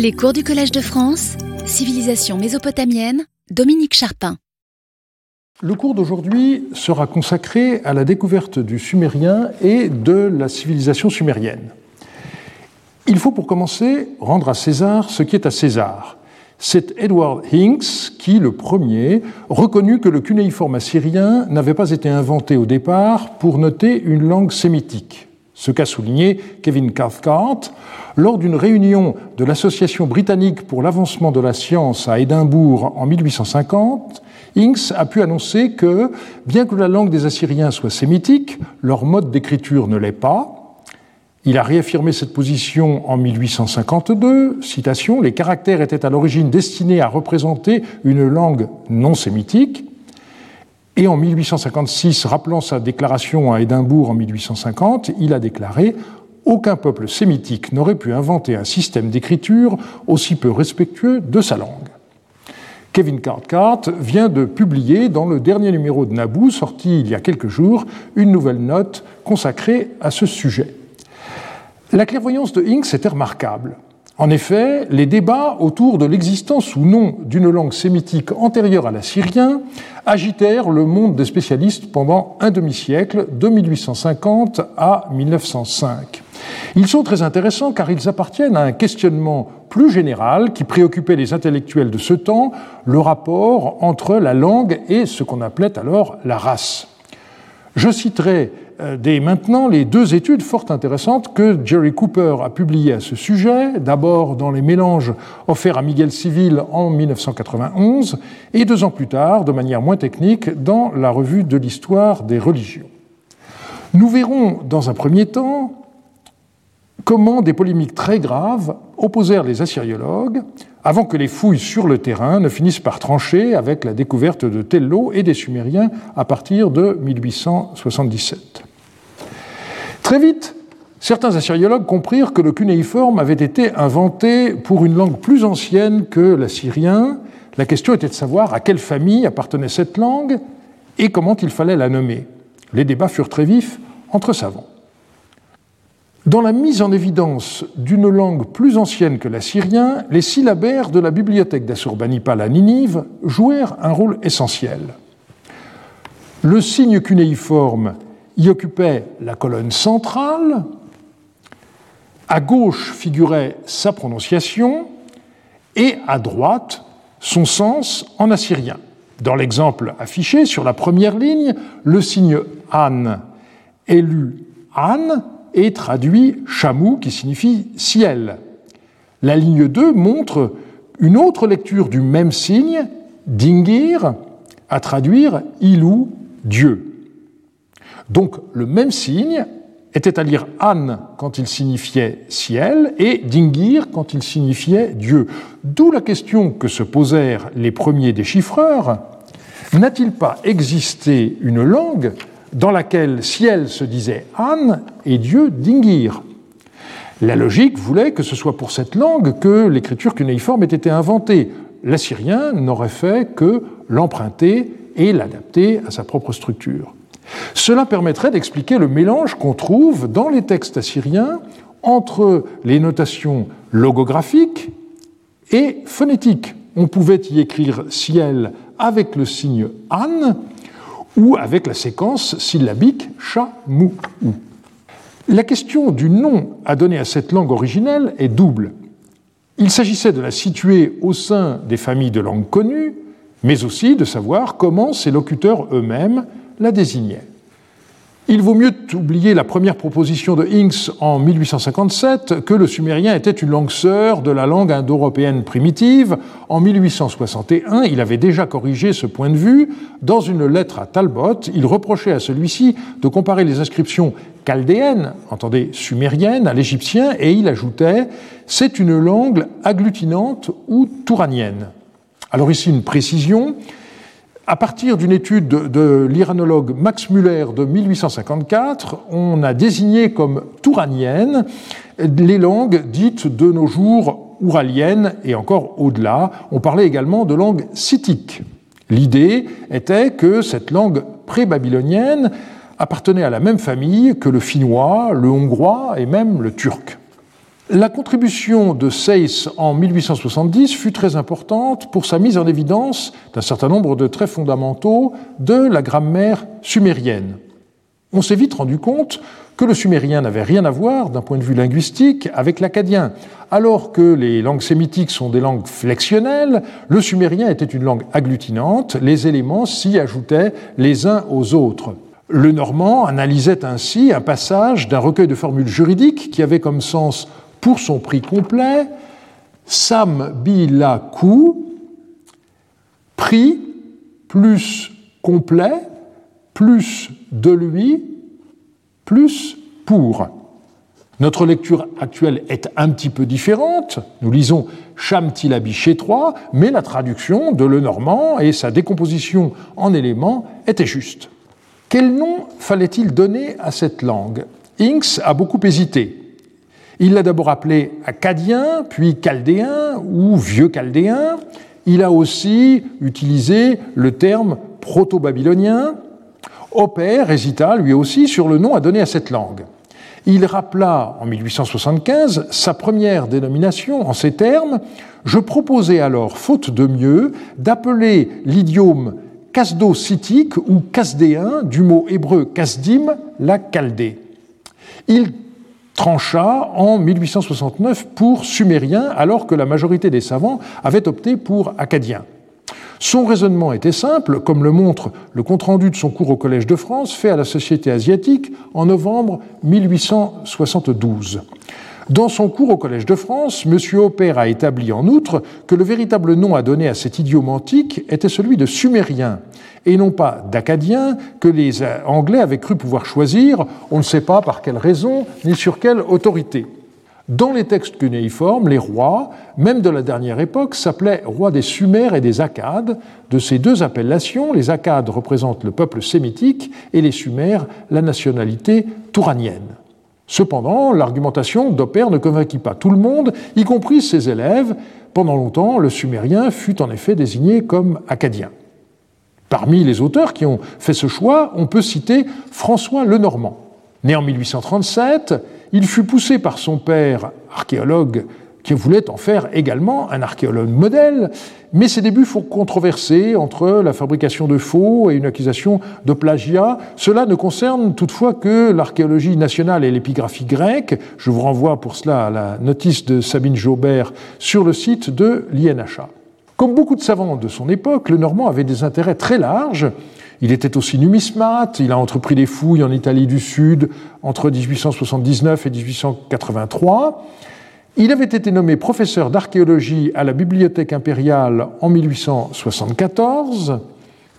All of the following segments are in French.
Les cours du Collège de France, Civilisation mésopotamienne, Dominique Charpin. Le cours d'aujourd'hui sera consacré à la découverte du sumérien et de la civilisation sumérienne. Il faut pour commencer rendre à César ce qui est à César. C'est Edward Hinks qui, le premier, reconnut que le cunéiforme assyrien n'avait pas été inventé au départ pour noter une langue sémitique ce qu'a souligné Kevin Cathcart lors d'une réunion de l'Association britannique pour l'avancement de la science à Édimbourg en 1850. Inks a pu annoncer que, bien que la langue des Assyriens soit sémitique, leur mode d'écriture ne l'est pas. Il a réaffirmé cette position en 1852. Citation Les caractères étaient à l'origine destinés à représenter une langue non sémitique. Et en 1856, rappelant sa déclaration à Édimbourg en 1850, il a déclaré Aucun peuple sémitique n'aurait pu inventer un système d'écriture aussi peu respectueux de sa langue. Kevin Cathcart vient de publier dans le dernier numéro de Naboo, sorti il y a quelques jours, une nouvelle note consacrée à ce sujet. La clairvoyance de Hinks était remarquable. En effet, les débats autour de l'existence ou non d'une langue sémitique antérieure à l'assyrien agitèrent le monde des spécialistes pendant un demi-siècle, de 1850 à 1905. Ils sont très intéressants car ils appartiennent à un questionnement plus général qui préoccupait les intellectuels de ce temps, le rapport entre la langue et ce qu'on appelait alors la race. Je citerai dès maintenant les deux études fort intéressantes que Jerry Cooper a publiées à ce sujet, d'abord dans les mélanges offerts à Miguel Civil en 1991, et deux ans plus tard, de manière moins technique, dans la revue de l'histoire des religions. Nous verrons dans un premier temps comment des polémiques très graves opposèrent les assyriologues avant que les fouilles sur le terrain ne finissent par trancher avec la découverte de Tello et des Sumériens à partir de 1877. Très vite, certains assyriologues comprirent que le cunéiforme avait été inventé pour une langue plus ancienne que l'assyrien. La question était de savoir à quelle famille appartenait cette langue et comment il fallait la nommer. Les débats furent très vifs entre savants. Dans la mise en évidence d'une langue plus ancienne que l'assyrien, les syllabaires de la bibliothèque d'Assurbanipal à Ninive jouèrent un rôle essentiel. Le signe cunéiforme y occupait la colonne centrale, à gauche figurait sa prononciation et à droite son sens en assyrien. Dans l'exemple affiché sur la première ligne, le signe An est lu An et traduit Chamou qui signifie ciel. La ligne 2 montre une autre lecture du même signe, Dingir, à traduire Ilou, Dieu. Donc le même signe était à lire An quand il signifiait ciel et Dingir quand il signifiait Dieu. D'où la question que se posèrent les premiers déchiffreurs n'a-t-il pas existé une langue dans laquelle ciel se disait An et Dieu Dingir? La logique voulait que ce soit pour cette langue que l'écriture cunéiforme ait été inventée. L'assyrien n'aurait fait que l'emprunter et l'adapter à sa propre structure. Cela permettrait d'expliquer le mélange qu'on trouve dans les textes assyriens entre les notations logographiques et phonétiques. On pouvait y écrire ciel avec le signe an ou avec la séquence syllabique cha, mou, ou. La question du nom à donner à cette langue originelle est double. Il s'agissait de la situer au sein des familles de langues connues, mais aussi de savoir comment ces locuteurs eux-mêmes la désignait. Il vaut mieux oublier la première proposition de Hinks en 1857 que le sumérien était une langue sœur de la langue indo-européenne primitive. En 1861, il avait déjà corrigé ce point de vue. Dans une lettre à Talbot, il reprochait à celui-ci de comparer les inscriptions chaldéennes, entendez sumériennes, à l'égyptien, et il ajoutait c'est une langue agglutinante ou touranienne. Alors ici une précision à partir d'une étude de, l'iranologue Max Müller de 1854, on a désigné comme touraniennes les langues dites de nos jours ouraliennes et encore au-delà. On parlait également de langue scythique. L'idée était que cette langue pré-babylonienne appartenait à la même famille que le finnois, le hongrois et même le turc. La contribution de Seyss en 1870 fut très importante pour sa mise en évidence d'un certain nombre de traits fondamentaux de la grammaire sumérienne. On s'est vite rendu compte que le sumérien n'avait rien à voir d'un point de vue linguistique avec l'accadien. Alors que les langues sémitiques sont des langues flexionnelles, le sumérien était une langue agglutinante, les éléments s'y ajoutaient les uns aux autres. Le normand analysait ainsi un passage d'un recueil de formules juridiques qui avait comme sens pour son prix complet Sam Bilaku, prix plus complet plus de lui plus pour. Notre lecture actuelle est un petit peu différente. Nous lisons Chamtilabi chez 3, mais la traduction de Le Normand et sa décomposition en éléments était juste. Quel nom fallait-il donner à cette langue? Inks a beaucoup hésité. Il l'a d'abord appelé acadien, puis chaldéen ou vieux chaldéen. Il a aussi utilisé le terme proto-babylonien. Hopper hésita lui aussi sur le nom à donner à cette langue. Il rappela en 1875 sa première dénomination en ces termes Je proposais alors, faute de mieux, d'appeler l'idiome kasdo-sithique ou kasdéen du mot hébreu kasdim, la Chaldée. Trancha en 1869 pour sumérien, alors que la majorité des savants avaient opté pour acadien. Son raisonnement était simple, comme le montre le compte-rendu de son cours au Collège de France fait à la Société asiatique en novembre 1872. Dans son cours au Collège de France, M. Hopper a établi en outre que le véritable nom à donner à cet idiome antique était celui de sumérien, et non pas d'acadien que les Anglais avaient cru pouvoir choisir, on ne sait pas par quelle raison ni sur quelle autorité. Dans les textes cunéiformes, les rois, même de la dernière époque, s'appelaient rois des Sumères et des Akkades. De ces deux appellations, les Akkades représentent le peuple sémitique et les Sumères la nationalité touranienne. Cependant, l'argumentation d'Opper ne convainquit pas tout le monde, y compris ses élèves. Pendant longtemps, le sumérien fut en effet désigné comme acadien. Parmi les auteurs qui ont fait ce choix, on peut citer François Lenormand. Né en 1837, il fut poussé par son père, archéologue, qui voulait en faire également un archéologue modèle, mais ses débuts furent controversés entre la fabrication de faux et une accusation de plagiat. Cela ne concerne toutefois que l'archéologie nationale et l'épigraphie grecque. Je vous renvoie pour cela à la notice de Sabine Jaubert sur le site de l'INHA. Comme beaucoup de savants de son époque, le Normand avait des intérêts très larges. Il était aussi numismate, il a entrepris des fouilles en Italie du Sud entre 1879 et 1883. Il avait été nommé professeur d'archéologie à la Bibliothèque impériale en 1874,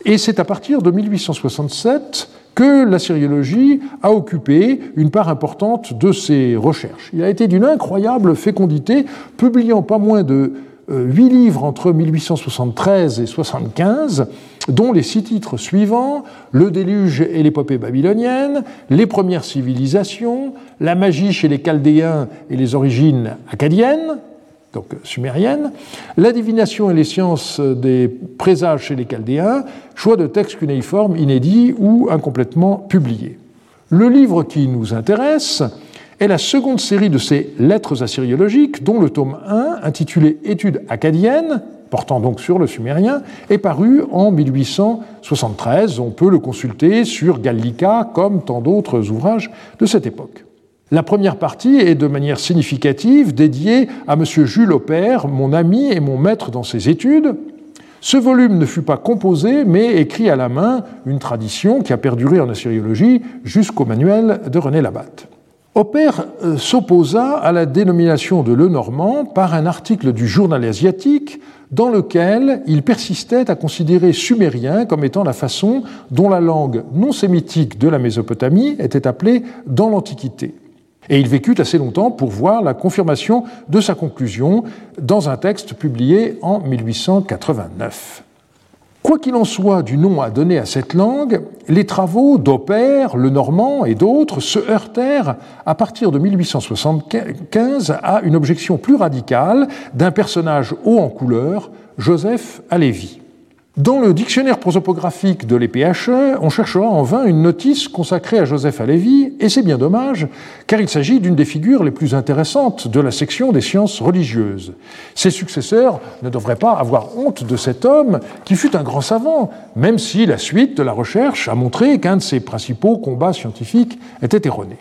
et c'est à partir de 1867 que la sériologie a occupé une part importante de ses recherches. Il a été d'une incroyable fécondité, publiant pas moins de euh, huit livres entre 1873 et 75, dont les six titres suivants Le déluge et l'épopée babylonienne, Les premières civilisations, La magie chez les Chaldéens et les origines acadiennes, donc sumériennes, La divination et les sciences des présages chez les Chaldéens, choix de textes cunéiformes inédits ou incomplètement publiés. Le livre qui nous intéresse est la seconde série de ces lettres assyriologiques, dont le tome 1, intitulé Études acadiennes, portant donc sur le sumérien, est paru en 1873. On peut le consulter sur Gallica, comme tant d'autres ouvrages de cette époque. La première partie est de manière significative dédiée à M. Jules Aupert, mon ami et mon maître dans ses études. Ce volume ne fut pas composé, mais écrit à la main, une tradition qui a perduré en assyriologie jusqu'au manuel de René Labatte. Hopper euh, s'opposa à la dénomination de Lenormand par un article du journal asiatique dans lequel il persistait à considérer sumérien comme étant la façon dont la langue non sémitique de la Mésopotamie était appelée dans l'Antiquité. Et il vécut assez longtemps pour voir la confirmation de sa conclusion dans un texte publié en 1889. Quoi qu'il en soit du nom à donner à cette langue, les travaux d'Opper, le Normand et d'autres se heurtèrent à partir de 1875 à une objection plus radicale d'un personnage haut en couleur, Joseph Halévy. Dans le dictionnaire prosopographique de l'EPHE, on cherchera en vain une notice consacrée à Joseph Halévy, et c'est bien dommage, car il s'agit d'une des figures les plus intéressantes de la section des sciences religieuses. Ses successeurs ne devraient pas avoir honte de cet homme qui fut un grand savant, même si la suite de la recherche a montré qu'un de ses principaux combats scientifiques était erroné.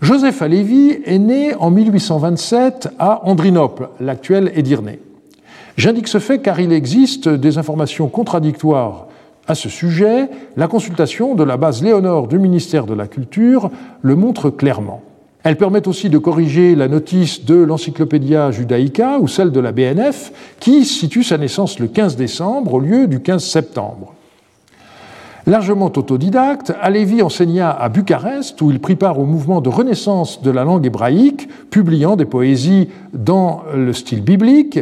Joseph Halévy est né en 1827 à Andrinople, l'actuel Édirne. J'indique ce fait car il existe des informations contradictoires à ce sujet. La consultation de la base Léonore du ministère de la Culture le montre clairement. Elle permet aussi de corriger la notice de l'Encyclopédia Judaica ou celle de la BNF qui situe sa naissance le 15 décembre au lieu du 15 septembre. Largement autodidacte, Alevi enseigna à Bucarest, où il prit part au mouvement de renaissance de la langue hébraïque, publiant des poésies dans le style biblique,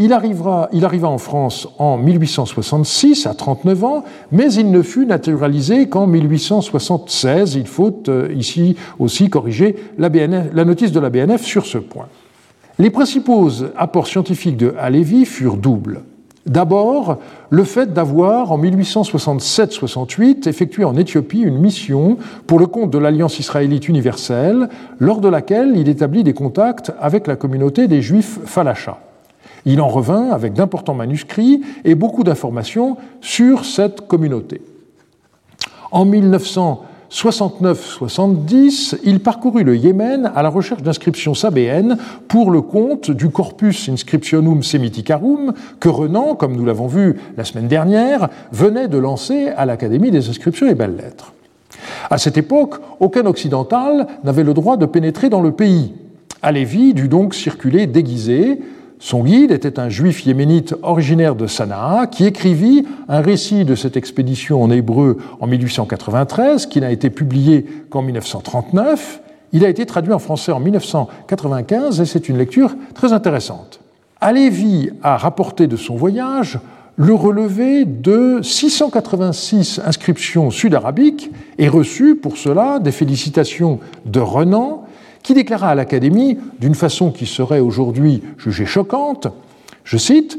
il, arrivera, il arriva en France en 1866, à 39 ans, mais il ne fut naturalisé qu'en 1876. Il faut euh, ici aussi corriger la, la, notice de la BNF sur ce point. Les principaux apports scientifiques de Halévy furent doubles. D'abord, le fait d'avoir, en 1867-68, effectué en Éthiopie une mission pour le compte de l'Alliance israélite universelle, lors de laquelle il établit des contacts avec la communauté des Juifs falachas. Il en revint avec d'importants manuscrits et beaucoup d'informations sur cette communauté. En 1969-70, il parcourut le Yémen à la recherche d'inscriptions sabéennes pour le compte du Corpus Inscriptionum Semiticarum que Renan, comme nous l'avons vu la semaine dernière, venait de lancer à l'Académie des inscriptions et belles-lettres. À cette époque, aucun occidental n'avait le droit de pénétrer dans le pays. Alévi dut donc circuler déguisé, son guide était un juif yéménite originaire de Sanaa qui écrivit un récit de cette expédition en hébreu en 1893 qui n'a été publié qu'en 1939. Il a été traduit en français en 1995 et c'est une lecture très intéressante. Alévi a rapporté de son voyage le relevé de 686 inscriptions sud-arabiques et reçu pour cela des félicitations de Renan qui déclara à l'Académie, d'une façon qui serait aujourd'hui jugée choquante, je cite,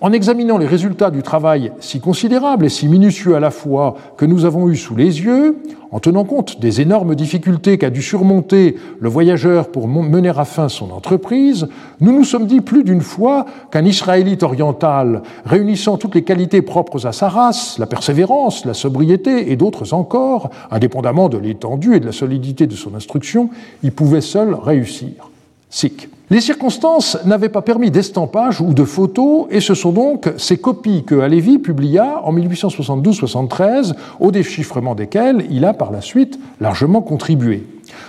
en examinant les résultats du travail si considérable et si minutieux à la fois que nous avons eu sous les yeux, en tenant compte des énormes difficultés qu'a dû surmonter le voyageur pour mener à fin son entreprise, nous nous sommes dit plus d'une fois qu'un Israélite oriental, réunissant toutes les qualités propres à sa race, la persévérance, la sobriété et d'autres encore, indépendamment de l'étendue et de la solidité de son instruction, y pouvait seul réussir. Sikh. Les circonstances n'avaient pas permis d'estampage ou de photos, et ce sont donc ces copies que Halévy publia en 1872-73, au déchiffrement desquelles il a par la suite largement contribué.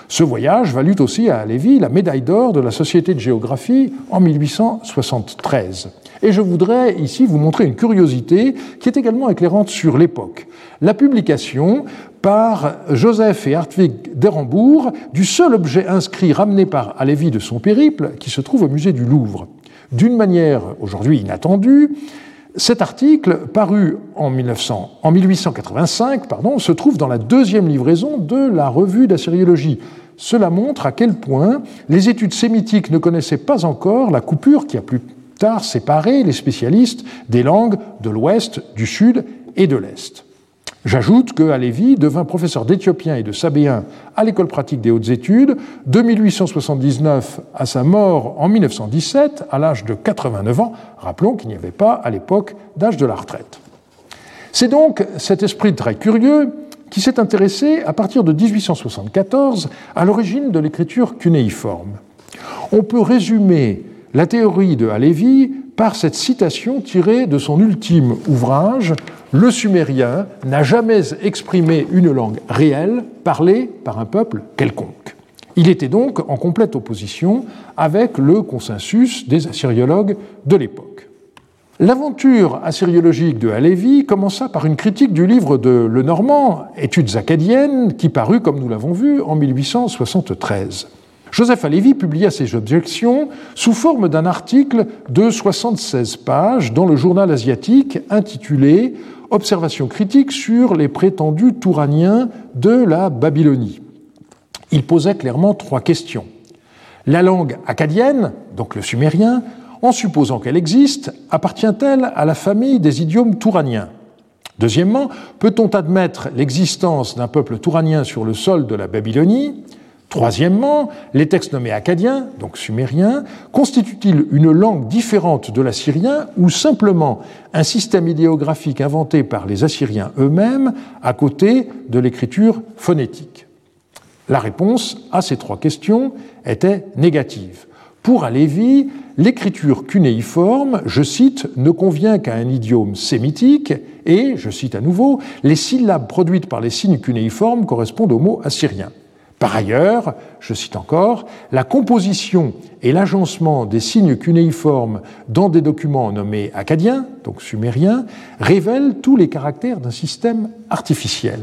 Ce voyage valut aussi à Halévy la médaille d'or de la Société de géographie en 1873. Et je voudrais ici vous montrer une curiosité qui est également éclairante sur l'époque. La publication par Joseph et Hartwig d'Erambourg du seul objet inscrit ramené par Halévy de son périple qui se trouve au musée du Louvre. D'une manière aujourd'hui inattendue, cet article, paru en, 1900, en 1885, pardon, se trouve dans la deuxième livraison de la revue d'assyriologie. Cela montre à quel point les études sémitiques ne connaissaient pas encore la coupure qui a plus tard séparé les spécialistes des langues de l'Ouest, du Sud et de l'Est. J'ajoute que Alevi devint professeur d'éthiopien et de sabéen à l'école pratique des hautes études de 1879 à sa mort en 1917 à l'âge de 89 ans. Rappelons qu'il n'y avait pas à l'époque d'âge de la retraite. C'est donc cet esprit très curieux qui s'est intéressé à partir de 1874 à l'origine de l'écriture cunéiforme. On peut résumer la théorie de Halévy par cette citation tirée de son ultime ouvrage Le sumérien n'a jamais exprimé une langue réelle parlée par un peuple quelconque. Il était donc en complète opposition avec le consensus des assyriologues de l'époque. L'aventure assyriologique de Halévy commença par une critique du livre de Le Normand, Études acadiennes, qui parut, comme nous l'avons vu, en 1873. Joseph Halévy publia ses objections sous forme d'un article de 76 pages dans le journal asiatique intitulé Observations critiques sur les prétendus touraniens de la Babylonie. Il posait clairement trois questions. La langue acadienne, donc le sumérien, En supposant qu'elle existe, appartient-elle à la famille des idiomes touraniens? Deuxièmement, peut-on admettre l'existence d'un peuple touranien sur le sol de la Babylonie? Troisièmement, les textes nommés acadiens, donc sumériens, constituent-ils une langue différente de l'assyrien ou simplement un système idéographique inventé par les Assyriens eux-mêmes à côté de l'écriture phonétique? La réponse à ces trois questions était négative. Pour Alévi, l'écriture cunéiforme, je cite, ne convient qu'à un idiome sémitique et, je cite à nouveau, les syllabes produites par les signes cunéiformes correspondent aux mots assyriens. Par ailleurs, je cite encore, la composition et l'agencement des signes cunéiformes dans des documents nommés acadiens, donc sumériens, révèlent tous les caractères d'un système artificiel.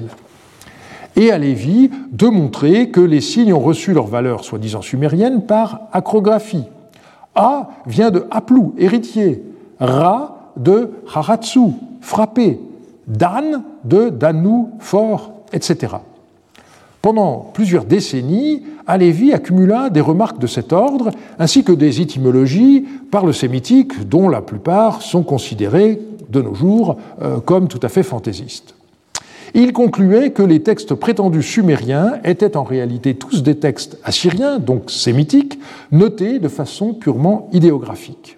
Et à Lévi de montrer que les signes ont reçu leur valeur soi-disant sumérienne par acrographie. A vient de Aplou, héritier, Ra de Haratsu, frappé, Dan de Danu, fort, etc. Pendant plusieurs décennies, Alévi accumula des remarques de cet ordre, ainsi que des étymologies par le sémitique, dont la plupart sont considérées de nos jours euh, comme tout à fait fantaisistes. Il concluait que les textes prétendus sumériens étaient en réalité tous des textes assyriens, donc sémitiques, notés de façon purement idéographique.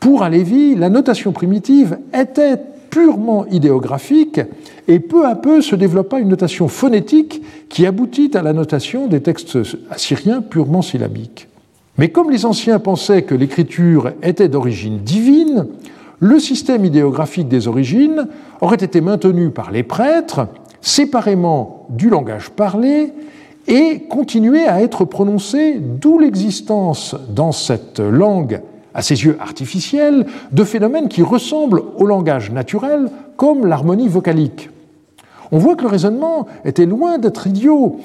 Pour Alévi, la notation primitive était purement idéographique et peu à peu se développa une notation phonétique qui aboutit à la notation des textes assyriens purement syllabiques. Mais comme les anciens pensaient que l'écriture était d'origine divine, le système idéographique des origines aurait été maintenu par les prêtres séparément du langage parlé et continuait à être prononcé, d'où l'existence dans cette langue à ses yeux artificielle, de phénomènes qui ressemblent au langage naturel, comme l'harmonie vocalique. On voit que le raisonnement était loin d'être idiot.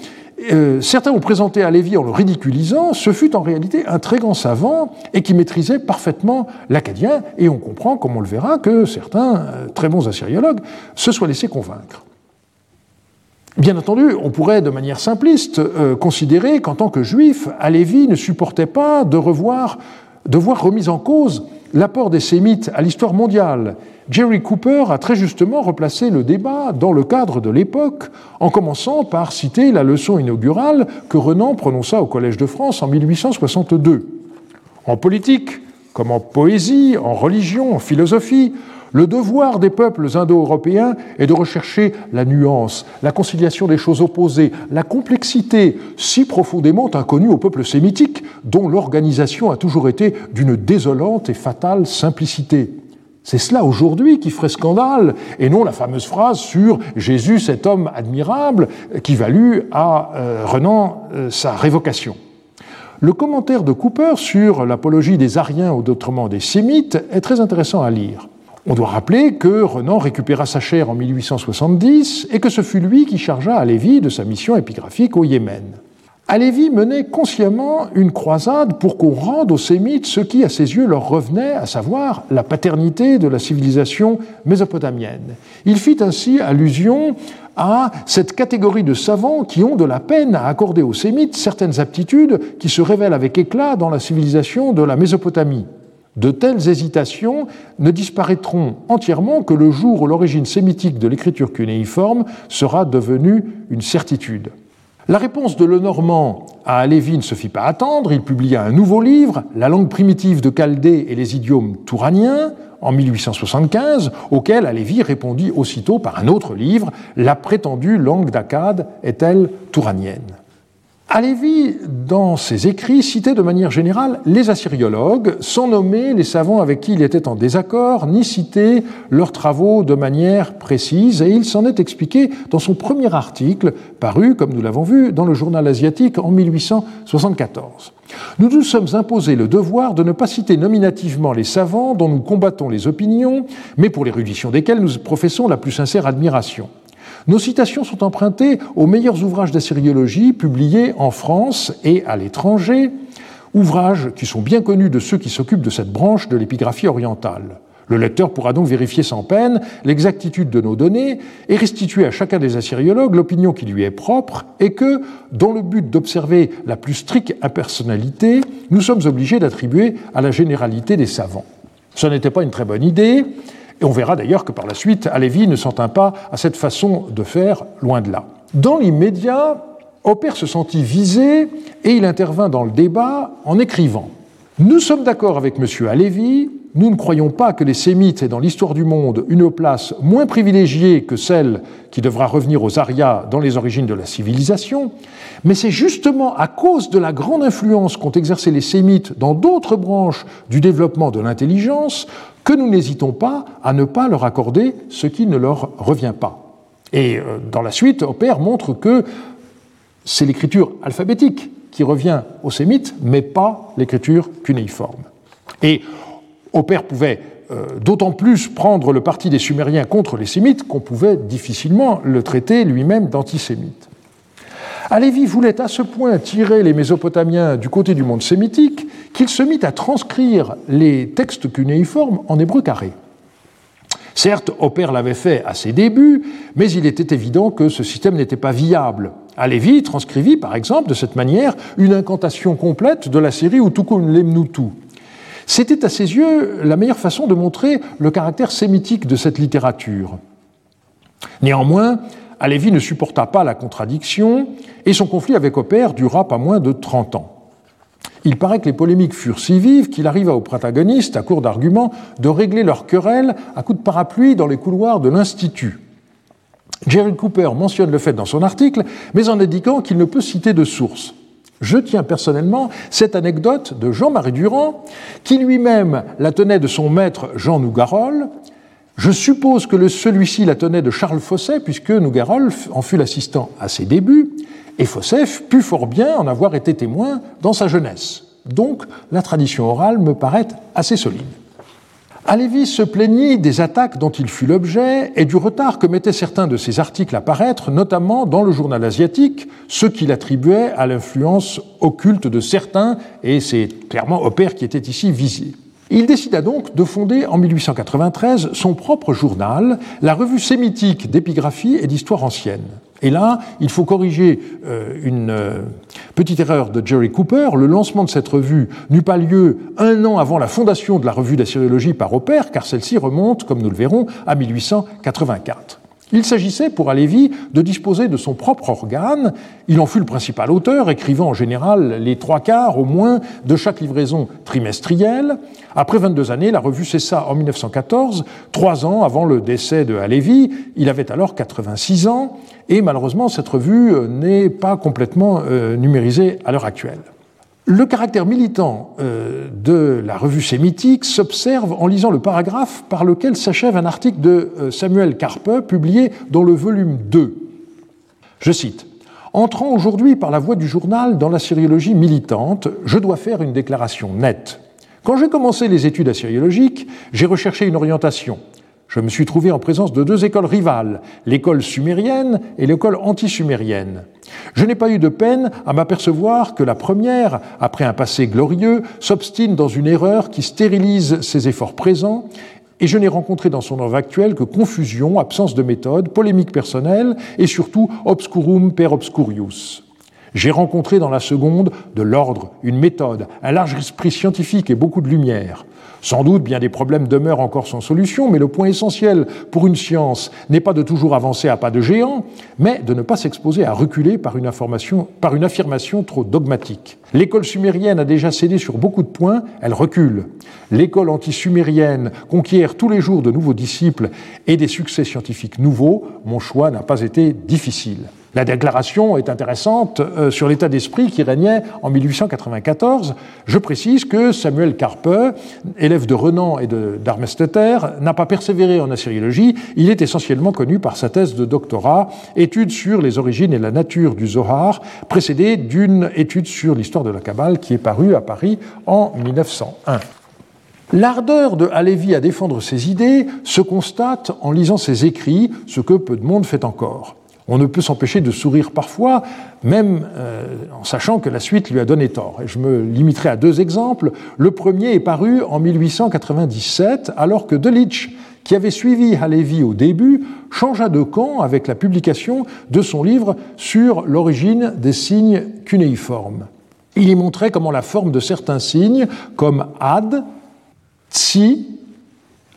Euh, certains ont présenté à en le ridiculisant, ce fut en réalité un très grand savant et qui maîtrisait parfaitement l'acadien, et on comprend, comme on le verra, que certains euh, très bons assyriologues se soient laissés convaincre. Bien entendu, on pourrait de manière simpliste euh, considérer qu'en tant que juif, Alévi ne supportait pas de revoir de voir remis en cause l'apport des sémites à l'histoire mondiale. Jerry Cooper a très justement replacé le débat dans le cadre de l'époque, en commençant par citer la leçon inaugurale que Renan prononça au Collège de France en 1862. En politique, comme en poésie, en religion, en philosophie, le devoir des peuples indo-européens est de rechercher la nuance, la conciliation des choses opposées, la complexité si profondément inconnue au peuple sémitique, dont l'organisation a toujours été d'une désolante et fatale simplicité. C'est cela aujourd'hui qui ferait scandale, et non la fameuse phrase sur Jésus, cet homme admirable, qui valut à euh, Renan euh, sa révocation. Le commentaire de Cooper sur l'apologie des Ariens ou d'autrement des Sémites est très intéressant à lire. On doit rappeler que Renan récupéra sa chair en 1870 et que ce fut lui qui chargea Alévi de sa mission épigraphique au Yémen. Alévi menait consciemment une croisade pour qu'on rende aux Sémites ce qui, à ses yeux, leur revenait, à savoir la paternité de la civilisation mésopotamienne. Il fit ainsi allusion à cette catégorie de savants qui ont de la peine à accorder aux Sémites certaines aptitudes qui se révèlent avec éclat dans la civilisation de la Mésopotamie. De telles hésitations ne disparaîtront entièrement que le jour où l'origine sémitique de l'écriture cunéiforme sera devenue une certitude. La réponse de Lenormand à Alévi ne se fit pas attendre. Il publia un nouveau livre, La langue primitive de Chaldée et les idiomes touraniens, en 1875, auquel Alévi répondit aussitôt par un autre livre, La prétendue langue d'Akkad est-elle touranienne? Alévi, dans ses écrits, citait de manière générale les assyriologues, sans nommer les savants avec qui il était en désaccord, ni citer leurs travaux de manière précise, et il s'en est expliqué dans son premier article, paru, comme nous l'avons vu, dans le journal asiatique en 1874. Nous nous sommes imposés le devoir de ne pas citer nominativement les savants dont nous combattons les opinions, mais pour l'érudition desquels nous professons la plus sincère admiration. Nos citations sont empruntées aux meilleurs ouvrages d'assyriologie publiés en France et à l'étranger, ouvrages qui sont bien connus de ceux qui s'occupent de cette branche de l'épigraphie orientale. Le lecteur pourra donc vérifier sans peine l'exactitude de nos données et restituer à chacun des assyriologues l'opinion qui lui est propre et que, dans le but d'observer la plus stricte impersonnalité, nous sommes obligés d'attribuer à la généralité des savants. Ce n'était pas une très bonne idée, et on verra d'ailleurs que par la suite, Alévi ne s'entend pas à cette façon de faire, loin de là. Dans l'immédiat, Opère se sentit visé et il intervint dans le débat en écrivant Nous sommes d'accord avec M. Alévi nous ne croyons pas que les Sémites aient dans l'histoire du monde une place moins privilégiée que celle qui devra revenir aux Arias dans les origines de la civilisation, mais c'est justement à cause de la grande influence qu'ont exercé les Sémites dans d'autres branches du développement de l'intelligence que nous n'hésitons pas à ne pas leur accorder ce qui ne leur revient pas. Et euh, dans la suite, Opère montre que c'est l'écriture alphabétique qui revient aux Sémites, mais pas l'écriture cunéiforme. Et Opère pouvait euh, d'autant plus prendre le parti des Sumériens contre les Sémites qu'on pouvait difficilement le traiter lui-même d'antisémite. Alévi voulait à ce point tirer les Mésopotamiens du côté du monde sémitique qu'il se mit à transcrire les textes cunéiformes en hébreu carré. Certes, Opère l'avait fait à ses débuts, mais il était évident que ce système n'était pas viable. Alévi transcrivit, par exemple, de cette manière, une incantation complète de la série Utukun Lemnutu, c'était à ses yeux la meilleure façon de montrer le caractère sémitique de cette littérature. Néanmoins, Alévi ne supporta pas la contradiction et son conflit avec Opère dura pas moins de 30 ans. Il paraît que les polémiques furent si vives qu'il arriva aux protagonistes, à court d'arguments, de régler leur querelle à coups de parapluie dans les couloirs de l'Institut. Jerry Cooper mentionne le fait dans son article, mais en indiquant qu'il ne peut citer de source. Je tiens personnellement cette anecdote de Jean-Marie Durand, qui lui-même la tenait de son maître Jean Nougarol. Je suppose que celui-ci la tenait de Charles Fosset, puisque Nougarol en fut l'assistant à ses débuts, et Fosset put fort bien en avoir été témoin dans sa jeunesse. Donc la tradition orale me paraît assez solide. Alévis se plaignit des attaques dont il fut l'objet et du retard que mettaient certains de ses articles à paraître, notamment dans le journal asiatique, ce qu'il attribuait à l'influence occulte de certains, et c'est clairement Opère qui était ici visé. Il décida donc de fonder en 1893 son propre journal, la revue sémitique d'épigraphie et d'histoire ancienne. Et là, il faut corriger euh, une euh, petite erreur de Jerry Cooper. Le lancement de cette revue n'eut pas lieu un an avant la fondation de la revue d'assyriologie par Opère, car celle-ci remonte, comme nous le verrons, à 1884. Il s'agissait pour Alévi de disposer de son propre organe. Il en fut le principal auteur, écrivant en général les trois quarts au moins de chaque livraison trimestrielle. Après 22 années, la revue cessa en 1914, trois ans avant le décès de Alévi. Il avait alors 86 ans et malheureusement cette revue n'est pas complètement euh, numérisée à l'heure actuelle. Le caractère militant euh, de la revue sémitique s'observe en lisant le paragraphe par lequel s'achève un article de euh, Samuel Carpe publié dans le volume 2. Je cite Entrant aujourd'hui par la voie du journal dans la syriologie militante, je dois faire une déclaration nette. Quand j'ai commencé les études assyriologiques, j'ai recherché une orientation. Je me suis trouvé en présence de deux écoles rivales, l'école sumérienne et l'école anti-sumérienne. Je n'ai pas eu de peine à m'apercevoir que la première, après un passé glorieux, s'obstine dans une erreur qui stérilise ses efforts présents, et je n'ai rencontré dans son œuvre actuelle que confusion, absence de méthode, polémique personnelle et surtout obscurum per obscurius. J'ai rencontré dans la seconde de l'ordre, une méthode, un large esprit scientifique et beaucoup de lumière. Sans doute, bien des problèmes demeurent encore sans solution, mais le point essentiel pour une science n'est pas de toujours avancer à pas de géant, mais de ne pas s'exposer à reculer par une, affirmation trop dogmatique. L'école sumérienne a déjà cédé sur beaucoup de points, elle recule. L'école anti-sumérienne conquiert tous les jours de nouveaux disciples et des succès scientifiques nouveaux. Mon choix n'a pas été difficile. La déclaration est intéressante euh, sur l'état d'esprit qui régnait en 1894. Je précise que Samuel Carpe, élève de Renan et d'Armesteter, n'a pas persévéré en assyriologie. Il est essentiellement connu par sa thèse de doctorat, étude sur les origines et la nature du Zohar, précédée d'une étude sur l'histoire de la Kabbale qui est parue à Paris en 1901. L'ardeur de Halévy à défendre ses idées se constate en lisant ses écrits, ce que peu de monde fait encore. On ne peut s'empêcher de sourire parfois, même euh, en sachant que la suite lui a donné tort. Et je me limiterai à deux exemples. Le premier est paru en 1897, alors que Delitzsch, qui avait suivi Halevi au début, changea de camp avec la publication de son livre sur l'origine des signes cunéiformes. Il y montrait comment la forme de certains signes, comme ad, tsi,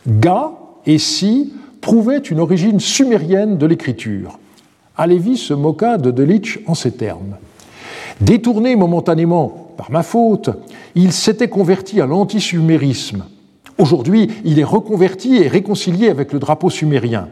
ga et si, prouvait une origine sumérienne de l'écriture. Alevi se moqua de Delitzsch en ces termes. Détourné momentanément par ma faute, il s'était converti à l'antisumérisme. Aujourd'hui, il est reconverti et réconcilié avec le drapeau sumérien.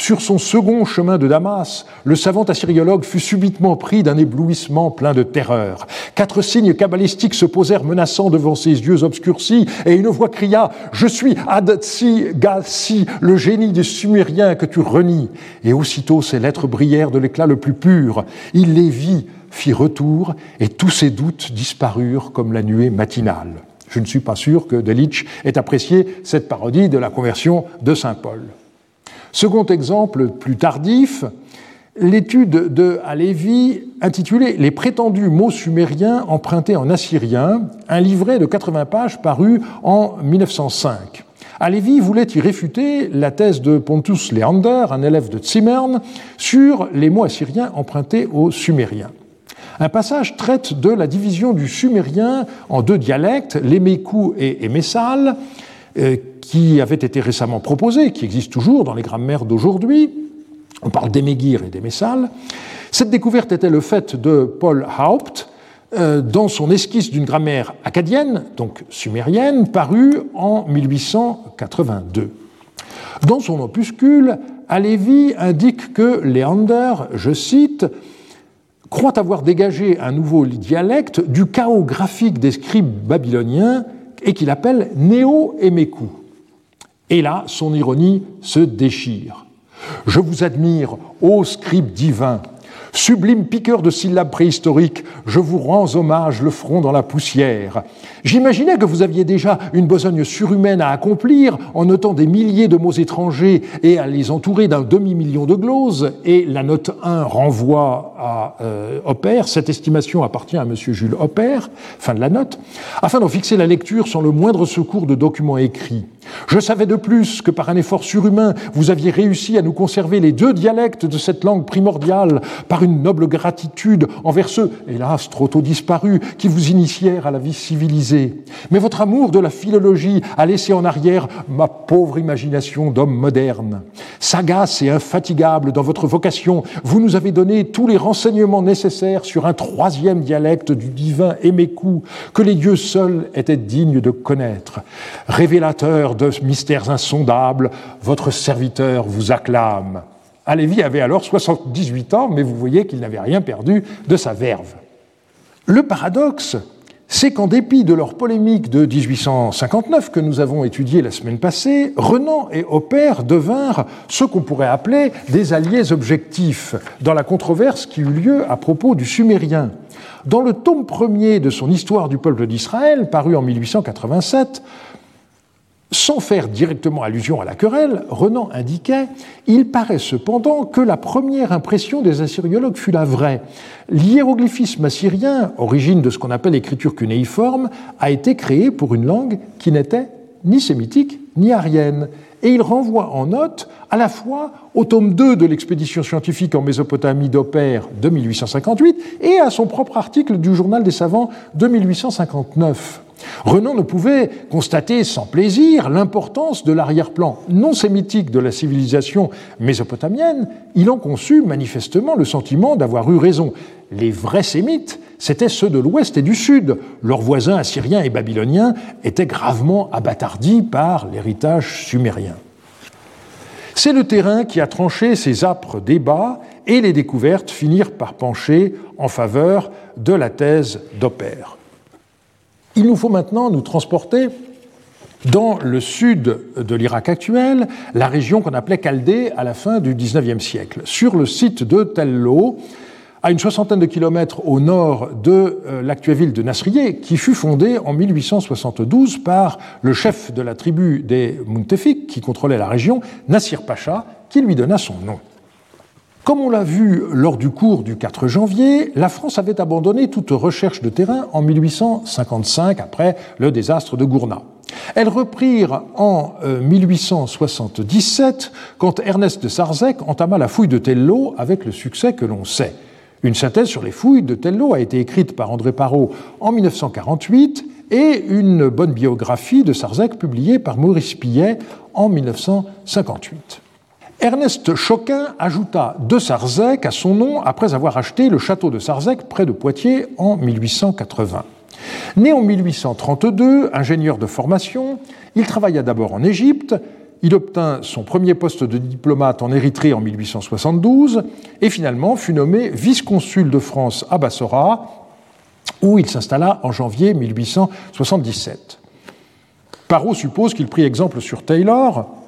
Sur son second chemin de Damas, le savant assyriologue fut subitement pris d'un éblouissement plein de terreur. Quatre signes cabalistiques se posèrent menaçants devant ses yeux obscurcis, et une voix cria Je suis Adtsi Gassi, le génie des Sumériens que tu renies. Et aussitôt ses lettres brillèrent de l'éclat le plus pur. Il les vit, fit retour, et tous ses doutes disparurent comme la nuée matinale. Je ne suis pas sûr que Delitzsch ait apprécié cette parodie de la conversion de Saint Paul. Second exemple plus tardif, l'étude de Halévy intitulée Les prétendus mots sumériens empruntés en assyrien, un livret de 80 pages paru en 1905. Halévy voulait y réfuter la thèse de Pontus Leander, un élève de Zimmern, sur les mots assyriens empruntés aux sumériens. Un passage traite de la division du sumérien en deux dialectes, l'émékou et émessal, euh, qui avait été récemment proposé, qui existe toujours dans les grammaires d'aujourd'hui. On parle d'éméguir et d'émessal. Cette découverte était le fait de Paul Haupt euh, dans son esquisse d'une grammaire acadienne, donc sumérienne, parue en 1882. Dans son opuscule, Alevi indique que Léander, je cite, croit avoir dégagé un nouveau dialecte du chaos graphique des scribes babyloniens et qu'il appelle néo-émékou. Et là, son ironie se déchire. Je vous admire, ô scribe divin, Sublime piqueur de syllabes préhistoriques, je vous rends hommage le front dans la poussière. J'imaginais que vous aviez déjà une besogne surhumaine à accomplir en notant des milliers de mots étrangers et à les entourer d'un demi-million de gloses, et la note 1 renvoie à euh, cette estimation appartient à M. Jules Hopper, fin de la note, afin d'en fixer la lecture sans le moindre secours de documents écrits. Je savais de plus que par un effort surhumain, vous aviez réussi à nous conserver les deux dialectes de cette langue primordiale par une noble gratitude envers ceux, hélas, trop tôt disparus, qui vous initièrent à la vie civilisée. Mais votre amour de la philologie a laissé en arrière ma pauvre imagination d'homme moderne. Sagace et infatigable dans votre vocation, vous nous avez donné tous les renseignements nécessaires sur un troisième dialecte du divin Émécou que les dieux seuls étaient dignes de connaître. Révélateur de mystères insondables, votre serviteur vous acclame. Alévi avait alors 78 ans, mais vous voyez qu'il n'avait rien perdu de sa verve. Le paradoxe, c'est qu'en dépit de leur polémique de 1859 que nous avons étudiée la semaine passée, Renan et Hopper devinrent ce qu'on pourrait appeler des alliés objectifs dans la controverse qui eut lieu à propos du sumérien. Dans le tome premier de son Histoire du peuple d'Israël, paru en 1887, sans faire directement allusion à la querelle, Renan indiquait Il paraît cependant que la première impression des assyriologues fut la vraie. L'hiéroglyphisme assyrien, origine de ce qu'on appelle l'écriture cunéiforme, a été créé pour une langue qui n'était ni sémitique ni arienne. Et il renvoie en note à la fois au tome 2 de l'expédition scientifique en Mésopotamie d'Opère de 1858 et à son propre article du Journal des savants de 1859. Renan ne pouvait constater sans plaisir l'importance de l'arrière-plan non sémitique de la civilisation mésopotamienne, il en conçut manifestement le sentiment d'avoir eu raison. Les vrais sémites, c'étaient ceux de l'ouest et du sud. Leurs voisins assyriens et babyloniens étaient gravement abattardis par l'héritage sumérien. C'est le terrain qui a tranché ces âpres débats et les découvertes finirent par pencher en faveur de la thèse d'Opère. Il nous faut maintenant nous transporter dans le sud de l'Irak actuel, la région qu'on appelait Chaldée à la fin du XIXe siècle. Sur le site de Tello, à une soixantaine de kilomètres au nord de euh, l'actuelle ville de Nasriye, qui fut fondée en 1872 par le chef de la tribu des Muntefik, qui contrôlait la région, Nassir Pacha, qui lui donna son nom. Comme on l'a vu lors du cours du 4 janvier, la France avait abandonné toute recherche de terrain en 1855 après le désastre de Gournat. Elles reprirent en 1877 euh, quand Ernest de Sarzec entama la fouille de Tello avec le succès que l'on sait. Une synthèse sur les fouilles de Tello a été écrite par André Parot en 1948 et une bonne biographie de Sarzec publiée par Maurice Pillet en 1958. Ernest Choquin ajouta de Sarzec à son nom après avoir acheté le château de Sarzec près de Poitiers en 1880. Né en 1832, ingénieur de formation, il travailla d'abord en Égypte, il obtint son premier poste de diplomate en Érythrée en 1872 et finalement fut nommé vice-consul de France à Bassora, où il s'installa en janvier 1877. Parot suppose qu'il prit exemple sur Taylor,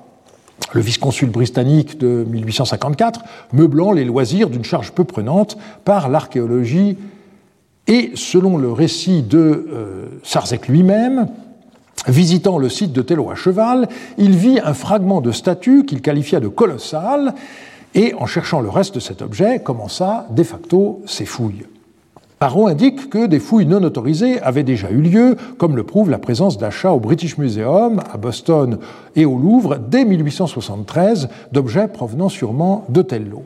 le vice-consul britannique de 1854, meublant les loisirs d'une charge peu prenante par l'archéologie et selon le récit de euh, Sarzec lui-même, visitant le site de Tello à cheval, il vit un fragment de statue qu'il qualifia de colossal et en cherchant le reste de cet objet, commença de facto ses fouilles. Parot indique que des fouilles non autorisées avaient déjà eu lieu, comme le prouve la présence d'achats au British Museum, à Boston et au Louvre dès 1873 d'objets provenant sûrement de Tello.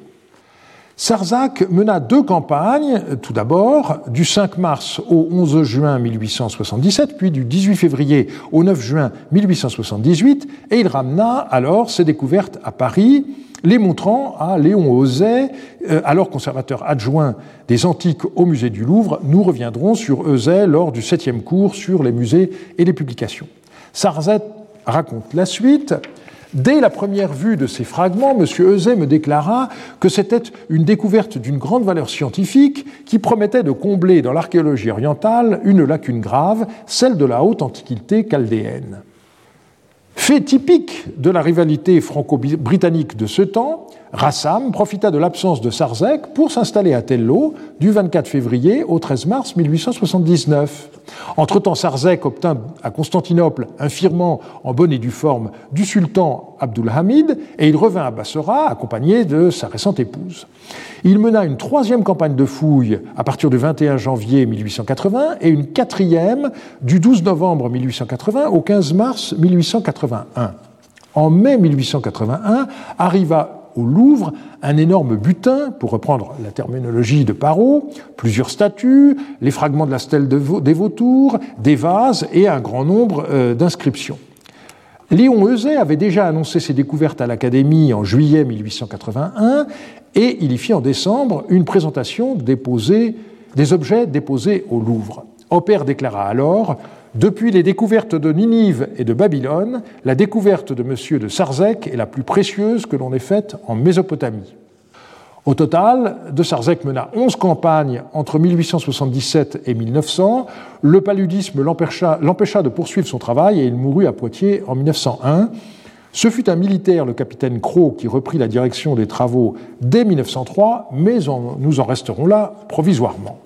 Sarzac mena deux campagnes, tout d'abord du 5 mars au 11 juin 1877, puis du 18 février au 9 juin 1878, et il ramena alors ses découvertes à Paris, les montrant à Léon Ozet, euh, alors conservateur adjoint des antiques au musée du Louvre. Nous reviendrons sur Ozet lors du septième cours sur les musées et les publications. Sarzac raconte la suite. Dès la première vue de ces fragments, M. Euzet me déclara que c'était une découverte d'une grande valeur scientifique qui promettait de combler dans l'archéologie orientale une lacune grave, celle de la haute antiquité chaldéenne. Fait typique de la rivalité franco-britannique de ce temps, Rassam profita de l'absence de Sarzec pour s'installer à Tello du 24 février au 13 mars 1879. Entre-temps, Sarzec obtint à Constantinople un firmant en bonne et due forme du sultan Abdulhamid et il revint à Bassora accompagné de sa récente épouse. Il mena une troisième campagne de fouilles à partir du 21 janvier 1880 et une quatrième du 12 novembre 1880 au 15 mars 1881. En mai 1881 arriva au Louvre un énorme butin, pour reprendre la terminologie de Parot, plusieurs statues, les fragments de la stèle des vautours, des vases et un grand nombre euh, d'inscriptions. Léon Euzet avait déjà annoncé ses découvertes à l'Académie en juillet 1881 et il y fit en décembre une présentation des objets déposés au Louvre. Opère déclara alors depuis les découvertes de Ninive et de Babylone, la découverte de M. de Sarzec est la plus précieuse que l'on ait faite en Mésopotamie. Au total, de Sarzec mena 11 campagnes entre 1877 et 1900. Le paludisme l'empêcha de poursuivre son travail et il mourut à Poitiers en 1901. Ce fut un militaire, le capitaine Cros, qui reprit la direction des travaux dès 1903, mais nous en resterons là provisoirement.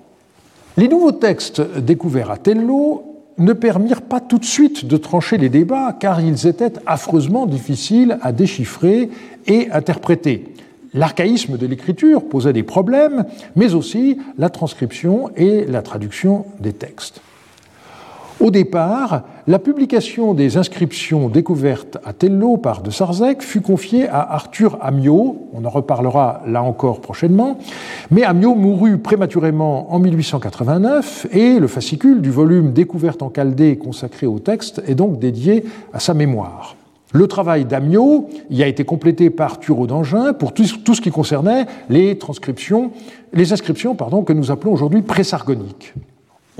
Les nouveaux textes découverts à Tello ne permirent pas tout de suite de trancher les débats car ils étaient affreusement difficiles à déchiffrer et interpréter. L'archaïsme de l'écriture posait des problèmes, mais aussi la transcription et la traduction des textes. Au départ, la publication des inscriptions découvertes à Tello par de Sarzec fut confiée à Arthur Amiot, on en reparlera là encore prochainement, mais Amiot mourut prématurément en 1889 et le fascicule du volume Découverte en Chaldée consacré au texte est donc dédié à sa mémoire. Le travail d'Amiot y a été complété par Thureau d'Angin pour tout, ce qui concernait les inscriptions pardon, que nous appelons aujourd'hui présargoniques.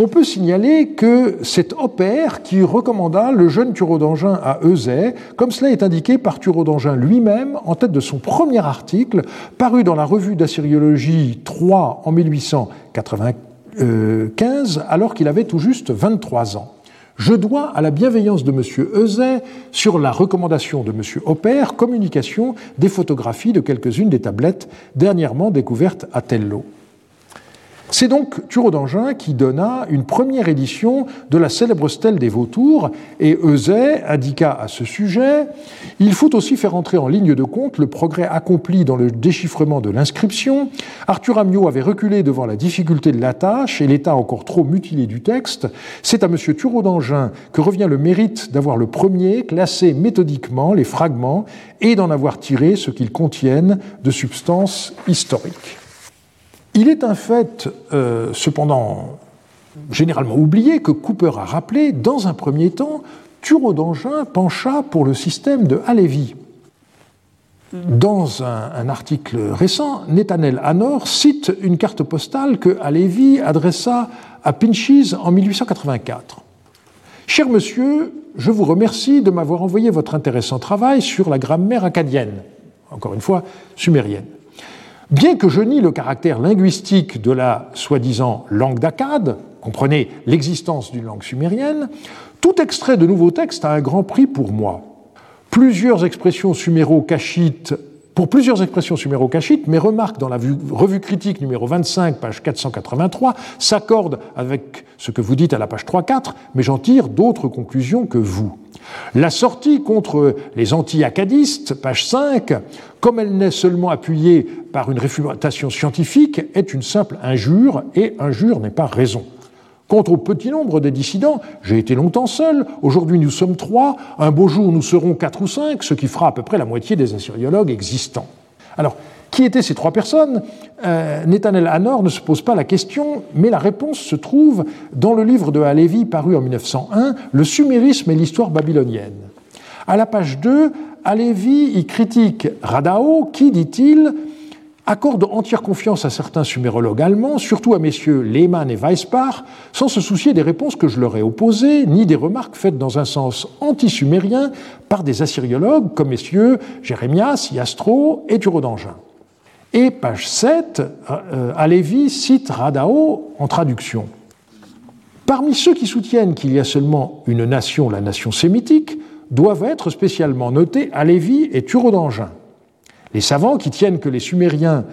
On peut signaler que c'est Opère qui recommanda le jeune Thureau d'Angin à Euzet, comme cela est indiqué par Thureau d'Angin lui-même en tête de son premier article, paru dans la revue d'Assyriologie 3 en 1895, alors qu'il avait tout juste 23 ans. Je dois à la bienveillance de M. Euzet, sur la recommandation de M. Opère, communication des photographies de quelques-unes des tablettes dernièrement découvertes à Tello. C'est donc Thureau d'Angin qui donna une première édition de la célèbre stèle des vautours, et Euzet indiqua à ce sujet Il faut aussi faire entrer en ligne de compte le progrès accompli dans le déchiffrement de l'inscription. Arthur Amiot avait reculé devant la difficulté de la tâche et l'état encore trop mutilé du texte. C'est à M. Thureau d'Angin que revient le mérite d'avoir le premier classé méthodiquement les fragments et d'en avoir tiré ce qu'ils contiennent de substances historiques. Il est un fait, euh, cependant, généralement oublié que Cooper a rappelé, dans un premier temps, Thureau d'Angin pencha pour le système de Halévy. Dans un, article récent, Netanel Hanor cite une carte postale que Halévy adressa à Pinches en 1884. Cher monsieur, je vous remercie de m'avoir envoyé votre intéressant travail sur la grammaire acadienne, encore une fois sumérienne. Bien que je nie le caractère linguistique de la soi-disant langue d'Akkad, comprenez l'existence d'une langue sumérienne, tout extrait de nouveaux textes a un grand prix pour moi. Plusieurs expressions suméro-cachites pour plusieurs expressions suméro-cachites, mes remarques dans la revue critique numéro 25, page 483, s'accordent avec ce que vous dites à la page 3-4, mais j'en tire d'autres conclusions que vous. La sortie contre les anti-acadistes, page 5, comme elle n'est seulement appuyée par une réfutation scientifique, est une simple injure, et injure n'est pas raison. Quant au petit nombre des dissidents, j'ai été longtemps seul, aujourd'hui nous sommes trois, un beau jour nous serons quatre ou cinq, ce qui fera à peu près la moitié des assyriologues existants. Alors, qui étaient ces trois personnes euh, Netanel Hanor ne se pose pas la question, mais la réponse se trouve dans le livre de Halévy paru en 1901, Le sumérisme et l'histoire babylonienne. À la page 2, Halévy y critique Radao, qui, dit-il, accorde entière confiance à certains sumérologues allemands, surtout à messieurs Lehmann et Weisbach, sans se soucier des réponses que je leur ai opposées, ni des remarques faites dans un sens anti-sumérien par des assyriologues comme messieurs Jérémias, Yastro et Turodangin. Et page 7, euh, Alévi cite Radao en traduction. Parmi ceux qui soutiennent qu'il y a seulement une nation, la nation sémitique, doivent être spécialement notés Alévi et Turodangin. Les savants qui tiennent que les Sumériens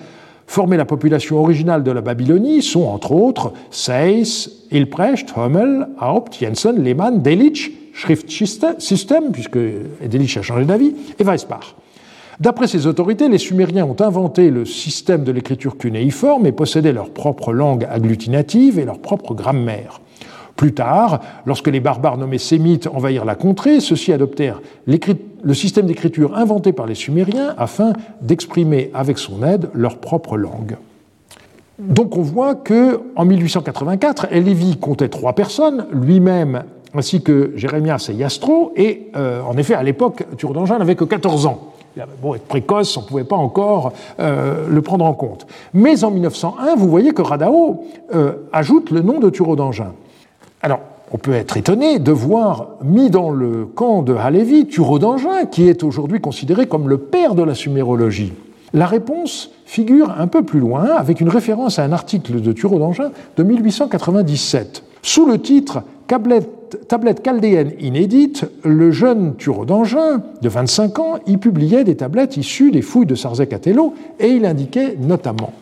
formaient la population originale de la Babylonie sont entre autres Seyss, Ilprecht, Hummel, Haupt, Jensen, Lehmann, Delitzsch, Schriftsystem, puisque Delitzsch a changé d'avis, et Weisbach. D'après ces autorités, les Sumériens ont inventé le système de l'écriture cunéiforme et possédaient leur propre langue agglutinative et leur propre grammaire. Plus tard, lorsque les barbares nommés sémites envahirent la contrée, ceux-ci adoptèrent le système d'écriture inventé par les Sumériens afin d'exprimer avec son aide leur propre langue. Donc on voit que en 1884, Lévi comptait trois personnes, lui-même ainsi que Jérémias et Yastro, et euh, en effet à l'époque, Turdangin n'avait que 14 ans. Il avait beau être précoce, on ne pouvait pas encore euh, le prendre en compte. Mais en 1901, vous voyez que Radao euh, ajoute le nom de Turodangin. Alors, on peut être étonné de voir mis dans le camp de Halévy Thureau d'Angin, qui est aujourd'hui considéré comme le père de la sumérologie. La réponse figure un peu plus loin, avec une référence à un article de Thureau d'Angin de 1897. Sous le titre Tablette chaldéenne inédite, le jeune Thureau d'Angin, de 25 ans, y publiait des tablettes issues des fouilles de Sarzec-Atello, et il indiquait notamment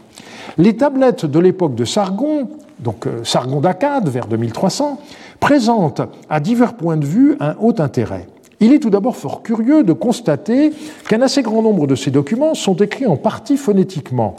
les tablettes de l'époque de Sargon donc euh, Sargon d'Akkad, vers 2300, présente à divers points de vue un haut intérêt. Il est tout d'abord fort curieux de constater qu'un assez grand nombre de ces documents sont écrits en partie phonétiquement.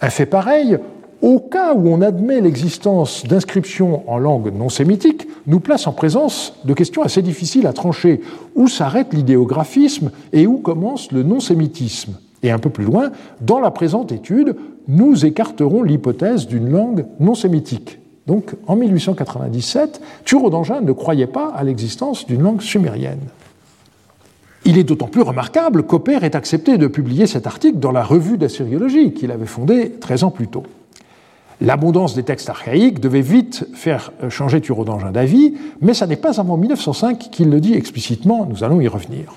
Un fait pareil, au cas où on admet l'existence d'inscriptions en langue non sémitique, nous place en présence de questions assez difficiles à trancher. Où s'arrête l'idéographisme et où commence le non-sémitisme? Et un peu plus loin, dans la présente étude, nous écarterons l'hypothèse d'une langue non sémitique. Donc en 1897, Thureau d'Angin ne croyait pas à l'existence d'une langue sumérienne. Il est d'autant plus remarquable qu'Opper ait accepté de publier cet article dans la revue d'assyriologie qu'il avait fondée 13 ans plus tôt. L'abondance des textes archaïques devait vite faire changer Thureau d'Angin d'avis, mais ce n'est pas avant 1905 qu'il le dit explicitement, nous allons y revenir.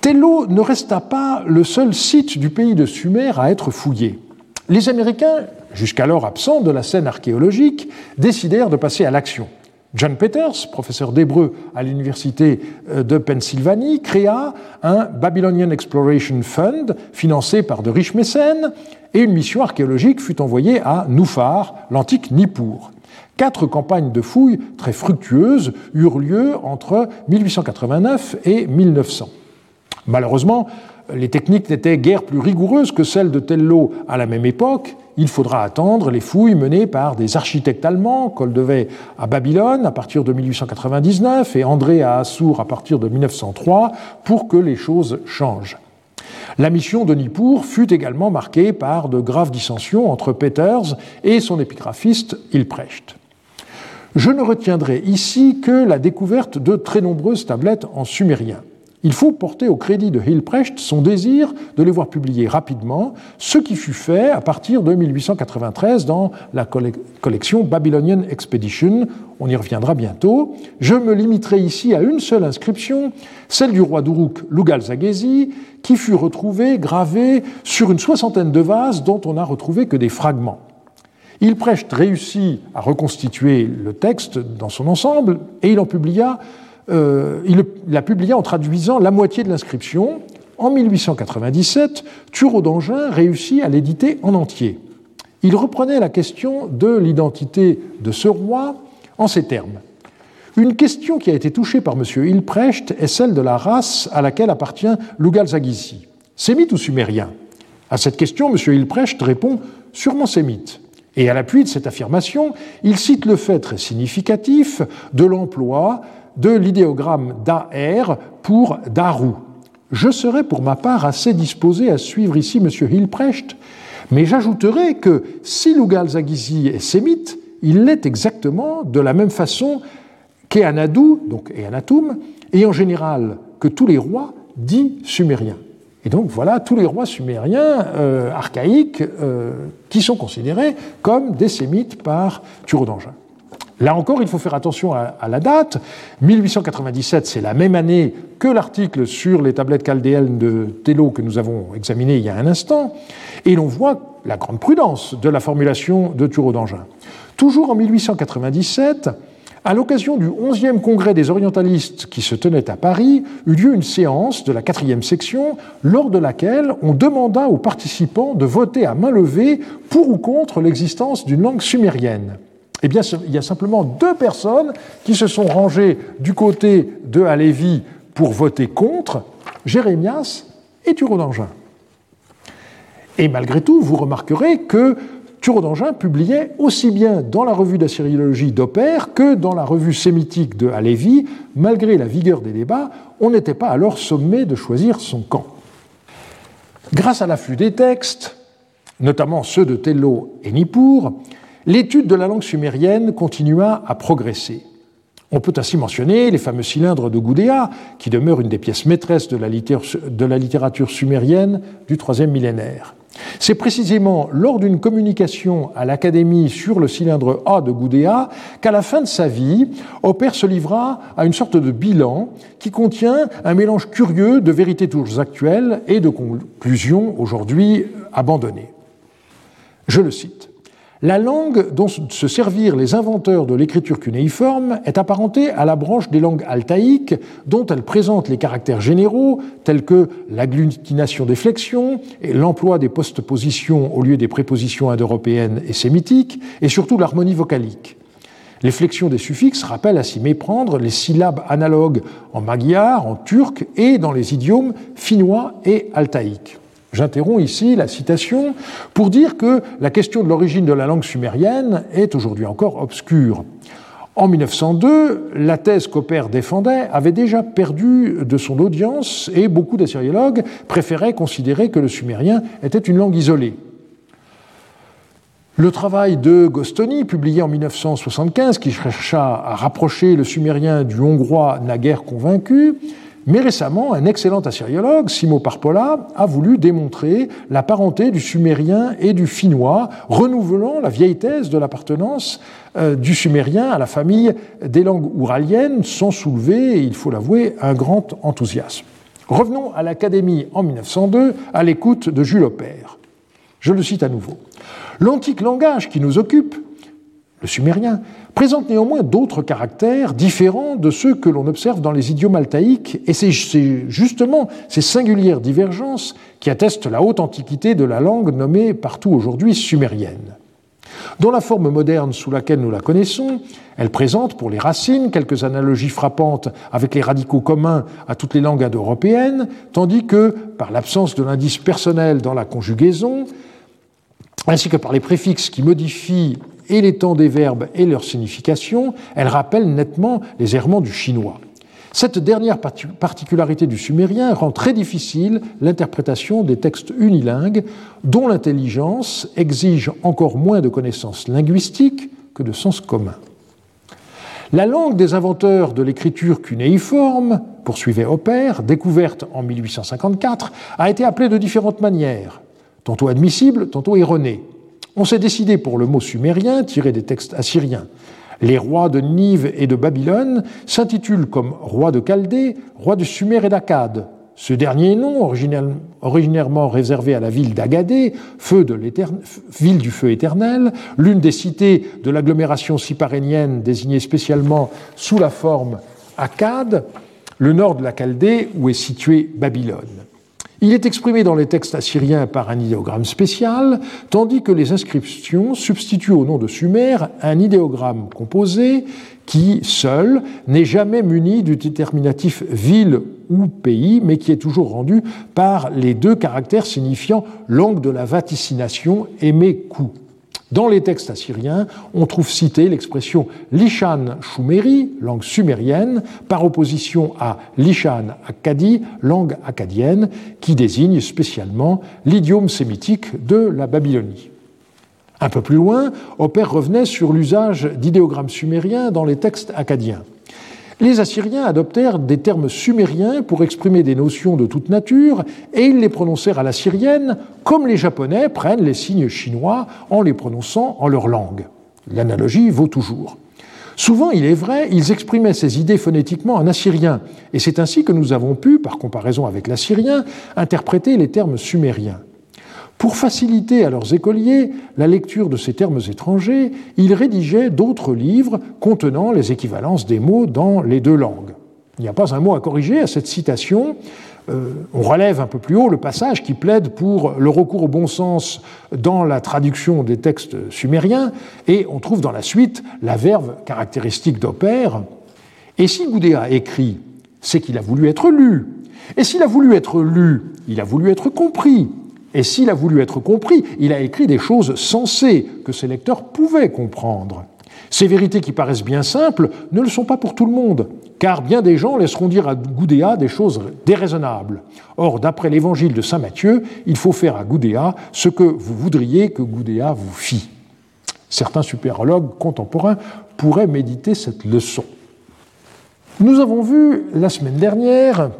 Tello ne resta pas le seul site du pays de Sumer à être fouillé. Les Américains, jusqu'alors absents de la scène archéologique, décidèrent de passer à l'action. John Peters, professeur d'hébreu à l'université euh, de Pennsylvanie, créa un Babylonian Exploration Fund financé par de riches mécènes et une mission archéologique fut envoyée à Noufar, l'antique Nippur. Quatre campagnes de fouilles très fructueuses eurent lieu entre 1889 et 1900. Malheureusement, les techniques n'étaient guère plus rigoureuses que celles de Tello à la même époque. Il faudra attendre les fouilles menées par des architectes allemands, Koldewey à Babylone à partir de 1899 et André à Assur à partir de 1903, pour que les choses changent. La mission de Nippur fut également marquée par de graves dissensions entre Peters et son épigraphiste Hilprecht. Je ne retiendrai ici que la découverte de très nombreuses tablettes en sumérien. Il faut porter au crédit de Hilprecht son désir de les voir publiées rapidement, ce qui fut fait à partir de 1893 dans la collection Babylonian Expedition. On y reviendra bientôt. Je me limiterai ici à une seule inscription, celle du roi d'Uruk Lugal Zaghezi, qui fut retrouvée gravée sur une soixantaine de vases dont on n'a retrouvé que des fragments. Hilprecht réussit à reconstituer le texte dans son ensemble et il en publia euh, il l'a publié en traduisant la moitié de l'inscription. En 1897, Thureau d'Angin réussit à l'éditer en entier. Il reprenait la question de l'identité de ce roi en ces termes. Une question qui a été touchée par M. Hilprecht est celle de la race à laquelle appartient Lugal Zaghisi. Sémite ou sumérien? À cette question, M. Hilprecht répond sûrement sémite. Et à l'appui de cette affirmation, il cite le fait très significatif de l'emploi de l'idéogramme d'AR pour Daru. Je serai pour ma part assez disposé à suivre ici M. Hilprecht, mais j'ajouterai que si Lugal Zagizi est sémite, il l'est exactement de la même façon qu'Eanadou, donc Eanatum, et en général que tous les rois dits sumériens. Et donc voilà tous les rois sumériens euh, archaïques euh, qui sont considérés comme des sémites par Thureau d'Angin. Là encore, il faut faire attention à, la date. 1897, c'est la même année que l'article sur les tablettes chaldéennes de Tello que nous avons examiné il y a un instant, et l'on voit la grande prudence de la formulation de Thureau d'Angin. Toujours en 1897, à l'occasion du 11e congrès des orientalistes qui se tenait à Paris, eut lieu une séance de la quatrième section lors de laquelle on demanda aux participants de voter à main levée pour ou contre l'existence d'une langue sumérienne. Eh bien, il y a simplement deux personnes qui se sont rangées du côté de Alévi pour voter contre, Jérémias et Thureau d'Angin. Et malgré tout, vous remarquerez que Thureau d'Angin publiait aussi bien dans la revue d'assyriologie d'Opère que dans la revue sémitique de Alévi. Malgré la vigueur des débats, on n'était pas alors sommé de choisir son camp. Grâce à l'afflux des textes, notamment ceux de Tello et Nippur, l'étude de la langue sumérienne continua à progresser. On peut ainsi mentionner les fameux cylindres de Gudea, qui demeurent une des pièces maîtresses de la, littérature sumérienne du troisième millénaire. C'est précisément lors d'une communication à l'Académie sur le cylindre A de Gudea qu'à la fin de sa vie, Opère se livra à une sorte de bilan qui contient un mélange curieux de vérités toujours actuelles et de conclusions aujourd'hui abandonnées. Je le cite. La langue dont se servirent les inventeurs de l'écriture cunéiforme est apparentée à la branche des langues altaïques dont elle présente les caractères généraux tels que l'agglutination des flexions et l'emploi des postpositions au lieu des prépositions indo-européennes et sémitiques et surtout l'harmonie vocalique. Les flexions des suffixes rappellent à s'y méprendre les syllabes analogues en magyar, en turc et dans les idiomes finnois et altaïques. J'interromps ici la citation pour dire que la question de l'origine de la langue sumérienne est aujourd'hui encore obscure. En 1902, la thèse qu'Opère défendait avait déjà perdu de son audience et beaucoup d'assyriologues préféraient considérer que le sumérien était une langue isolée. Le travail de Gostoni, publié en 1975, qui chercha à rapprocher le sumérien du hongrois naguère convaincu, mais récemment, un excellent assyriologue, Simo Parpola, a voulu démontrer la parenté du sumérien et du finnois, renouvelant la vieille thèse de l'appartenance euh, du sumérien à la famille des langues ouraliennes, sans soulever, il faut l'avouer, un grand enthousiasme. Revenons à l'Académie en 1902, à l'écoute de Jules Opère. Je le cite à nouveau. L'antique langage qui nous occupe le sumérien, présente néanmoins d'autres caractères différents de ceux que l'on observe dans les idiomes altaïques, et c'est justement ces singulières divergences qui attestent la haute antiquité de la langue nommée partout aujourd'hui sumérienne. Dans la forme moderne sous laquelle nous la connaissons, elle présente pour les racines quelques analogies frappantes avec les radicaux communs à toutes les langues indo-européennes, tandis que, par l'absence de l'indice personnel dans la conjugaison, ainsi que par les préfixes qui modifient et les temps des verbes et leur signification, elle rappelle nettement les errements du chinois. Cette dernière particularité du sumérien rend très difficile l'interprétation des textes unilingues dont l'intelligence exige encore moins de connaissances linguistiques que de sens commun. La langue des inventeurs de l'écriture cunéiforme, poursuivait Opère, découverte en 1854, a été appelée de différentes manières, tantôt admissible, tantôt erronée. On s'est décidé pour le mot sumérien tiré des textes assyriens. Les rois de Nive et de Babylone s'intitulent comme rois de Chaldée, rois de Sumer et d'Akkad. Ce dernier nom, originairement réservé à la ville d'Agadé, ville du feu éternel, l'une des cités de l'agglomération siparénienne désignée spécialement sous la forme Akkad, le nord de la Chaldée où est située Babylone. Il est exprimé dans les textes assyriens par un idéogramme spécial, tandis que les inscriptions substituent au nom de Sumer un idéogramme composé qui, seul, n'est jamais muni du déterminatif ville ou pays, mais qui est toujours rendu par les deux caractères signifiant langue de la vaticination aimé coup. Dans les textes assyriens, on trouve citée l'expression Lishan Shumeri, langue sumérienne, par opposition à Lishan Akkadi, langue akkadienne, qui désigne spécialement l'idiome sémitique de la Babylonie. Un peu plus loin, Opère revenait sur l'usage d'idéogrammes sumériens dans les textes akkadiens. Les Assyriens adoptèrent des termes sumériens pour exprimer des notions de toute nature et ils les prononcèrent à la syrienne comme les Japonais prennent les signes chinois en les prononçant en leur langue. L'analogie vaut toujours. Souvent, il est vrai, ils exprimaient ces idées phonétiquement en assyrien, et c'est ainsi que nous avons pu, par comparaison avec l'assyrien, interpréter les termes sumériens. Pour faciliter à leurs écoliers la lecture de ces termes étrangers, ils rédigeaient d'autres livres contenant les équivalences des mots dans les deux langues. Il n'y a pas un mot à corriger à cette citation. Euh, on relève un peu plus haut le passage qui plaide pour le recours au bon sens dans la traduction des textes sumériens, et on trouve dans la suite la verve caractéristique d'Opère. Et si Goudet écrit, c'est qu'il a voulu être lu. Et s'il a voulu être lu, il a voulu être compris. Et s'il a voulu être compris, il a écrit des choses sensées que ses lecteurs pouvaient comprendre. Ces vérités qui paraissent bien simples ne le sont pas pour tout le monde, car bien des gens laisseront dire à Goudéa des choses déraisonnables. Or, d'après l'évangile de Saint Matthieu, il faut faire à Goudéa ce que vous voudriez que Goudéa vous fît. Certains supérologues contemporains pourraient méditer cette leçon. Nous avons vu la semaine dernière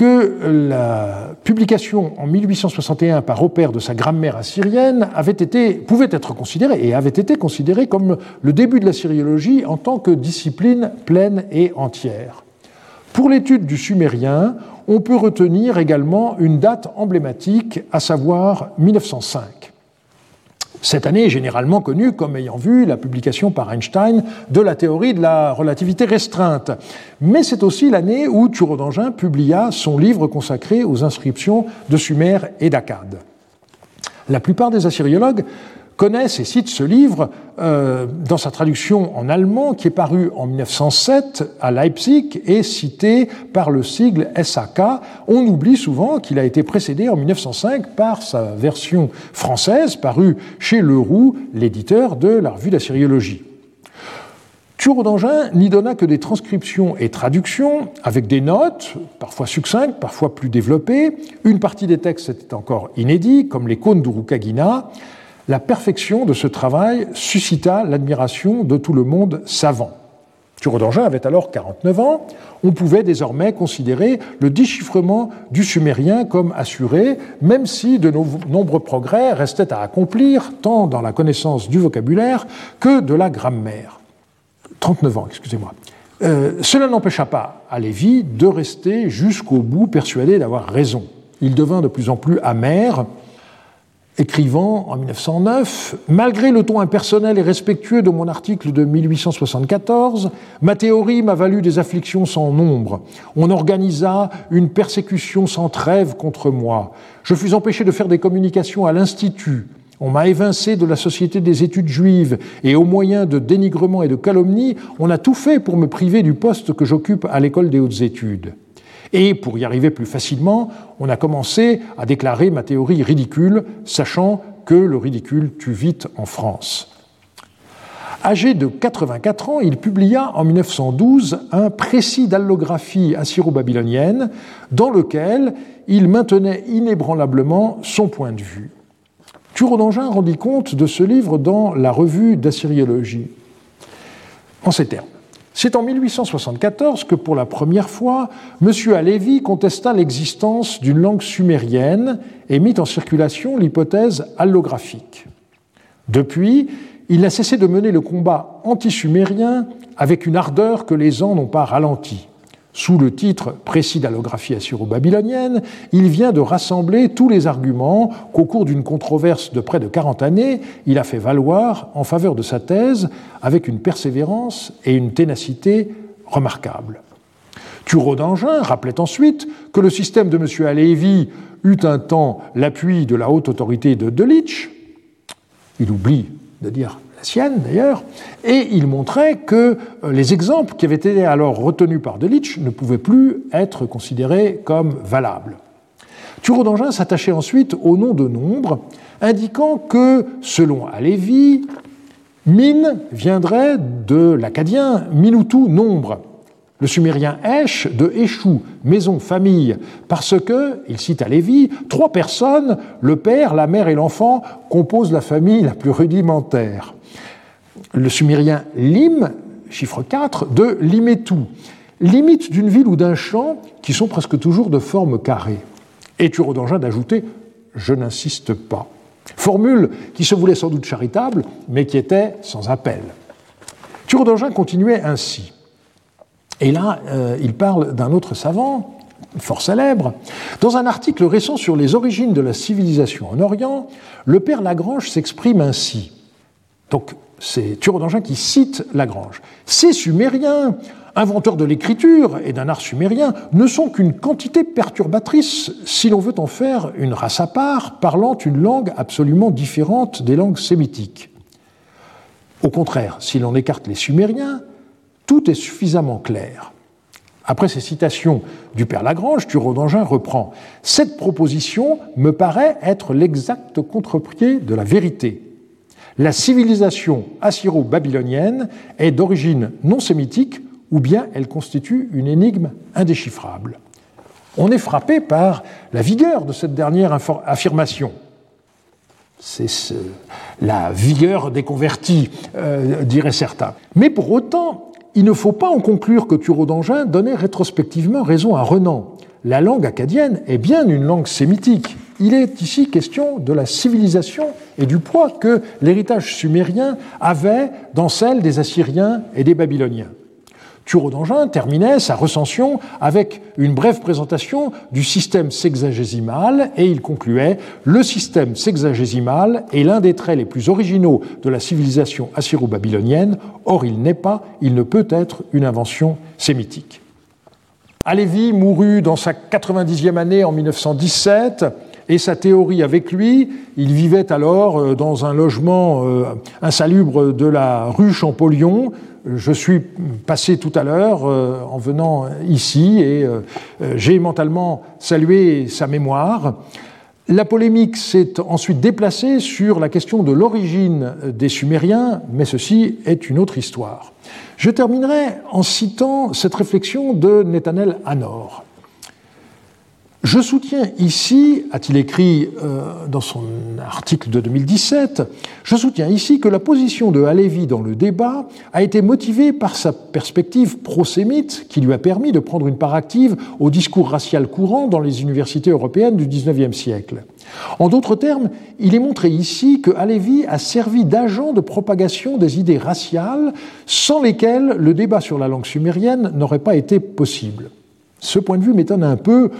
que la publication en 1861 par Opère de sa grammaire assyrienne pouvait être considérée et avait été considérée comme le début de la syriologie en tant que discipline pleine et entière. Pour l'étude du sumérien, on peut retenir également une date emblématique, à savoir 1905. Cette année est généralement connue comme ayant vu la publication par Einstein de la théorie de la relativité restreinte. Mais c'est aussi l'année où Turo d'Angin publia son livre consacré aux inscriptions de Sumer et d'Akkad. La plupart des assyriologues connaissent et citent ce livre euh, dans sa traduction en allemand qui est paru en 1907 à Leipzig et cité par le sigle SAK. On oublie souvent qu'il a été précédé en 1905 par sa version française parue chez Leroux, l'éditeur de la revue d'assyriologie. Thureau d'Angin n'y donna que des transcriptions et traductions avec des notes, parfois succinctes, parfois plus développées. Une partie des textes était encore inédits, comme les cônes d'Urukagina, la perfection de ce travail suscita l'admiration de tout le monde savant. Thureau d'Angin avait alors 49 ans. On pouvait désormais considérer le déchiffrement du sumérien comme assuré, même si de nombreux progrès restaient à accomplir, tant dans la connaissance du vocabulaire que de la grammaire. 39 ans, excusez-moi. Euh, cela n'empêcha pas à Lévy de rester jusqu'au bout persuadé d'avoir raison. Il devint de plus en plus amer écrivant en 1909 Malgré le ton impersonnel et respectueux de mon article de 1874, ma théorie m'a valu des afflictions sans nombre. On organisa une persécution sans trêve contre moi. Je fus empêché de faire des communications à l'Institut. On m'a évincé de la Société des études juives et au moyen de dénigrement et de calomnie, on a tout fait pour me priver du poste que j'occupe à l'école des hautes études. Et pour y arriver plus facilement, on a commencé à déclarer ma théorie ridicule, sachant que le ridicule tue vite en France. Âgé de 84 ans, il publia en 1912 un précis d'allographie assyro-babylonienne dans lequel il maintenait inébranlablement son point de vue. Turo d'Angin rendit compte de ce livre dans la revue d'Assyriologie, en ces termes. C'est en 1874 que, pour la première fois, M. Alevi contesta l'existence d'une langue sumérienne et mit en circulation l'hypothèse allographique. Depuis, il n'a cessé de mener le combat anti-sumérien avec une ardeur que les ans n'ont pas ralentie. Sous le titre précis d'allographie assyro-babylonienne, il vient de rassembler tous les arguments qu'au cours d'une controverse de près de 40 années, il a fait valoir en faveur de sa thèse avec une persévérance et une ténacité remarquables. Thureau d'Angin rappelait ensuite que le système de M. Alevi eut un temps l'appui de la haute autorité de Delitzsch. Il oublie de dire sienne d'ailleurs, et il montrait que euh, les exemples qui avaient été alors retenus par Delitzsch ne pouvaient plus être considérés comme valables. Thureau d'Angin s'attachait ensuite au nom de nombre, indiquant que, selon Alévi, Min viendrait de l'acadien Minutu nombre, le sumérien Esh de Eshu, maison, famille, parce que, il cite Alévi, trois personnes, le père, la mère et l'enfant, composent la famille la plus rudimentaire le sumérien lim, chiffre 4, de limetu, limite d'une ville ou d'un champ qui sont presque toujours de forme carrée. Et d'Angin d'ajouter Je n'insiste pas. Formule qui se voulait sans doute charitable, mais qui était sans appel. d'Angin continuait ainsi. Et là, euh, il parle d'un autre savant, fort célèbre. Dans un article récent sur les origines de la civilisation en Orient, le père Lagrange s'exprime ainsi. C'est Thureau d'Angin qui cite Lagrange. Ces Sumériens, inventeurs de l'écriture et d'un art sumérien, ne sont qu'une quantité perturbatrice si l'on veut en faire une race à part, parlant une langue absolument différente des langues sémitiques. Au contraire, si l'on écarte les Sumériens, tout est suffisamment clair. Après ces citations du père Lagrange, Thureau d'Angin reprend Cette proposition me paraît être l'exact contre-pied de la vérité la civilisation assyro-babylonienne est d'origine non sémitique ou bien elle constitue une énigme indéchiffrable. On est frappé par la vigueur de cette dernière affirmation. C'est la vigueur des convertis, euh, diraient certains. Mais pour autant, il ne faut pas en conclure que Thureau d'Angin donnait rétrospectivement raison à Renan. La langue acadienne est bien une langue sémitique, il est ici question de la civilisation et du poids que l'héritage sumérien avait dans celle des Assyriens et des Babyloniens. Thureau d'Angin terminait sa recension avec une brève présentation du système sexagésimal et il concluait Le système sexagésimal est l'un des traits les plus originaux de la civilisation assyro-babylonienne, or il n'est pas, il ne peut être une invention sémitique. Alévi mourut dans sa 90e année en 1917 et sa théorie avec lui. Il vivait alors euh, dans un logement euh, insalubre de la rue Champollion. Je suis passé tout à l'heure euh, en venant ici et j'ai mentalement salué sa mémoire. La polémique s'est ensuite déplacée sur la question de l'origine des Sumériens, mais ceci est une autre histoire. Je terminerai en citant cette réflexion de Netanel Hanor. Je soutiens ici, a-t-il écrit euh, dans son article de 2017, je soutiens ici que la position de Halévy dans le débat a été motivée par sa perspective prosémite qui lui a permis de prendre une part active au discours racial courant dans les universités européennes du XIXe siècle. En d'autres termes, il est montré ici que Halévy a servi d'agent de propagation des idées raciales sans lesquelles le débat sur la langue sumérienne n'aurait pas été possible. Ce point de vue m'étonne un peu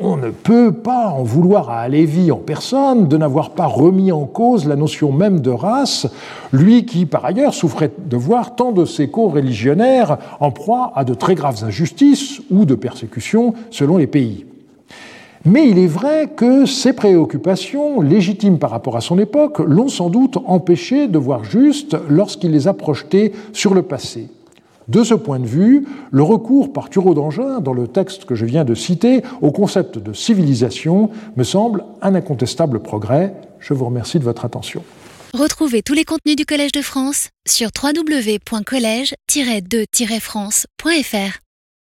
on ne peut pas en vouloir à Halévy en personne de n'avoir pas remis en cause la notion même de race, lui qui par ailleurs souffrait de voir tant de ses co-religionnaires en proie à de très graves injustices ou de persécutions selon les pays. Mais il est vrai que ces préoccupations, légitimes par rapport à son époque, l'ont sans doute empêché de voir juste lorsqu'il les a projetées sur le passé. De ce point de vue, le recours par Thureau d'Angin, dans le texte que je viens de citer, au concept de civilisation me semble un incontestable progrès. Je vous remercie de votre attention. Retrouvez tous les contenus du Collège de France sur www.colège-2-france.fr.